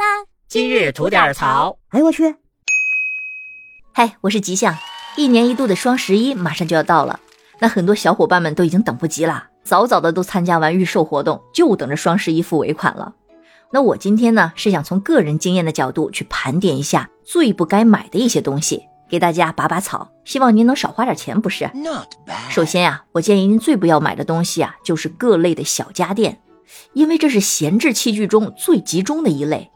啦！今日吐点槽。哎呦我去！嗨，我是吉祥。一年一度的双十一马上就要到了，那很多小伙伴们都已经等不及了，早早的都参加完预售活动，就等着双十一付尾款了。那我今天呢，是想从个人经验的角度去盘点一下最不该买的一些东西，给大家拔拔草，希望您能少花点钱，不是？首先呀，我建议您最不要买的东西啊，就是各类的小家电。因为这是闲置器具中最集中的一类，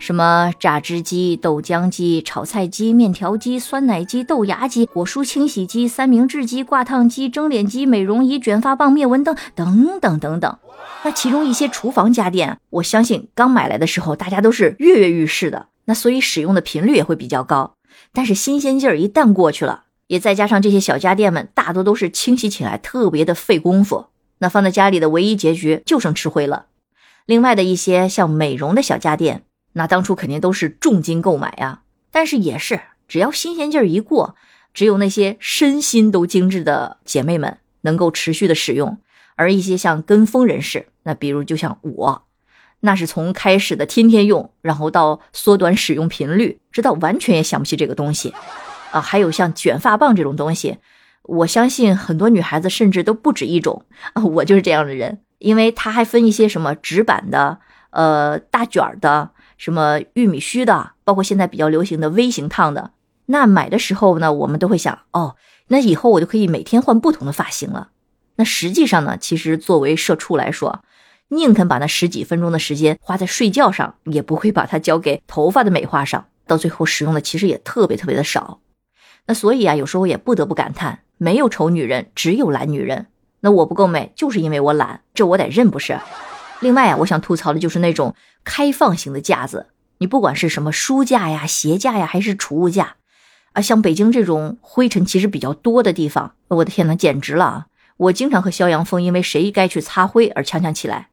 什么榨汁机、豆浆机、炒菜机、面条机、酸奶机、豆芽机、果蔬清洗机、三明治机、挂烫机、蒸脸机、美容仪、卷发棒、灭蚊灯等等等等。那其中一些厨房家电，我相信刚买来的时候大家都是跃跃欲试的，那所以使用的频率也会比较高。但是新鲜劲儿一旦过去了，也再加上这些小家电们大多都是清洗起来特别的费功夫。那放在家里的唯一结局就剩吃灰了。另外的一些像美容的小家电，那当初肯定都是重金购买呀。但是也是，只要新鲜劲儿一过，只有那些身心都精致的姐妹们能够持续的使用。而一些像跟风人士，那比如就像我，那是从开始的天天用，然后到缩短使用频率，直到完全也想不起这个东西。啊，还有像卷发棒这种东西。我相信很多女孩子甚至都不止一种啊，我就是这样的人，因为它还分一些什么直板的、呃大卷的、什么玉米须的，包括现在比较流行的微型烫的。那买的时候呢，我们都会想，哦，那以后我就可以每天换不同的发型了。那实际上呢，其实作为社畜来说，宁肯把那十几分钟的时间花在睡觉上，也不会把它交给头发的美化上，到最后使用的其实也特别特别的少。那所以啊，有时候也不得不感叹。没有丑女人，只有懒女人。那我不够美，就是因为我懒，这我得认，不是？另外啊，我想吐槽的就是那种开放型的架子，你不管是什么书架呀、鞋架呀，还是储物架，啊，像北京这种灰尘其实比较多的地方，我的天呐，简直了啊！我经常和肖阳峰因为谁该去擦灰而呛呛起来。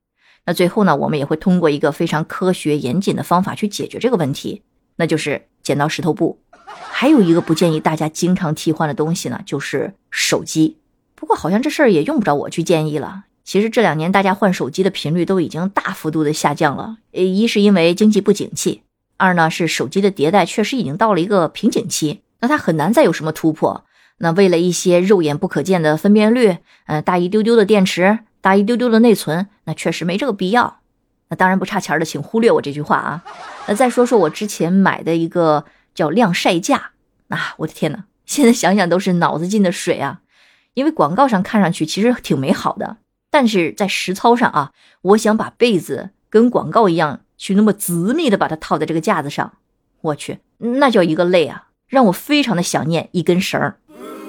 那最后呢，我们也会通过一个非常科学严谨的方法去解决这个问题，那就是剪刀石头布。还有一个不建议大家经常替换的东西呢，就是手机。不过好像这事儿也用不着我去建议了。其实这两年大家换手机的频率都已经大幅度的下降了。呃，一是因为经济不景气，二呢是手机的迭代确实已经到了一个瓶颈期，那它很难再有什么突破。那为了一些肉眼不可见的分辨率，嗯，大一丢丢的电池，大一丢丢的内存，那确实没这个必要。那当然不差钱的，请忽略我这句话啊。那再说说我之前买的一个。叫晾晒架啊！我的天哪，现在想想都是脑子进的水啊！因为广告上看上去其实挺美好的，但是在实操上啊，我想把被子跟广告一样去那么紧密的把它套在这个架子上，我去，那叫一个累啊！让我非常的想念一根绳儿。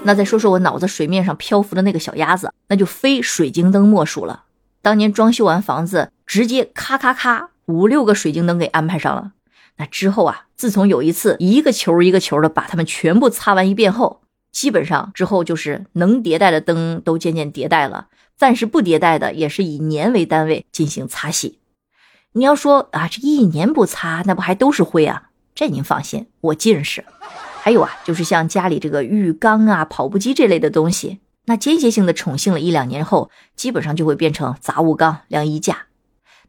那再说说我脑子水面上漂浮的那个小鸭子，那就非水晶灯莫属了。当年装修完房子，直接咔咔咔五六个水晶灯给安排上了。那之后啊，自从有一次一个球一个球的把它们全部擦完一遍后，基本上之后就是能迭代的灯都渐渐迭代了，暂时不迭代的也是以年为单位进行擦洗。你要说啊，这一年不擦，那不还都是灰啊？这您放心，我近视。还有啊，就是像家里这个浴缸啊、跑步机这类的东西，那间歇性的宠幸了一两年后，基本上就会变成杂物缸、晾衣架。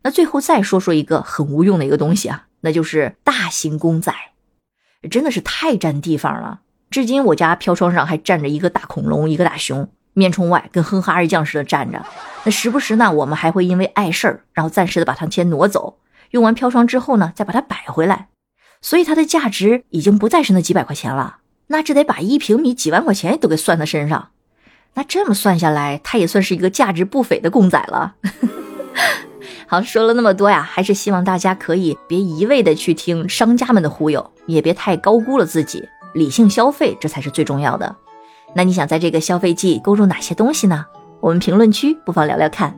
那最后再说说一个很无用的一个东西啊。那就是大型公仔，真的是太占地方了。至今我家飘窗上还站着一个大恐龙，一个大熊，面冲外，跟哼哈二将似的站着。那时不时呢，我们还会因为碍事儿，然后暂时的把它先挪走，用完飘窗之后呢，再把它摆回来。所以它的价值已经不再是那几百块钱了，那这得把一平米几万块钱都给算在身上。那这么算下来，它也算是一个价值不菲的公仔了。好，说了那么多呀，还是希望大家可以别一味的去听商家们的忽悠，也别太高估了自己，理性消费这才是最重要的。那你想在这个消费季购入哪些东西呢？我们评论区不妨聊聊看。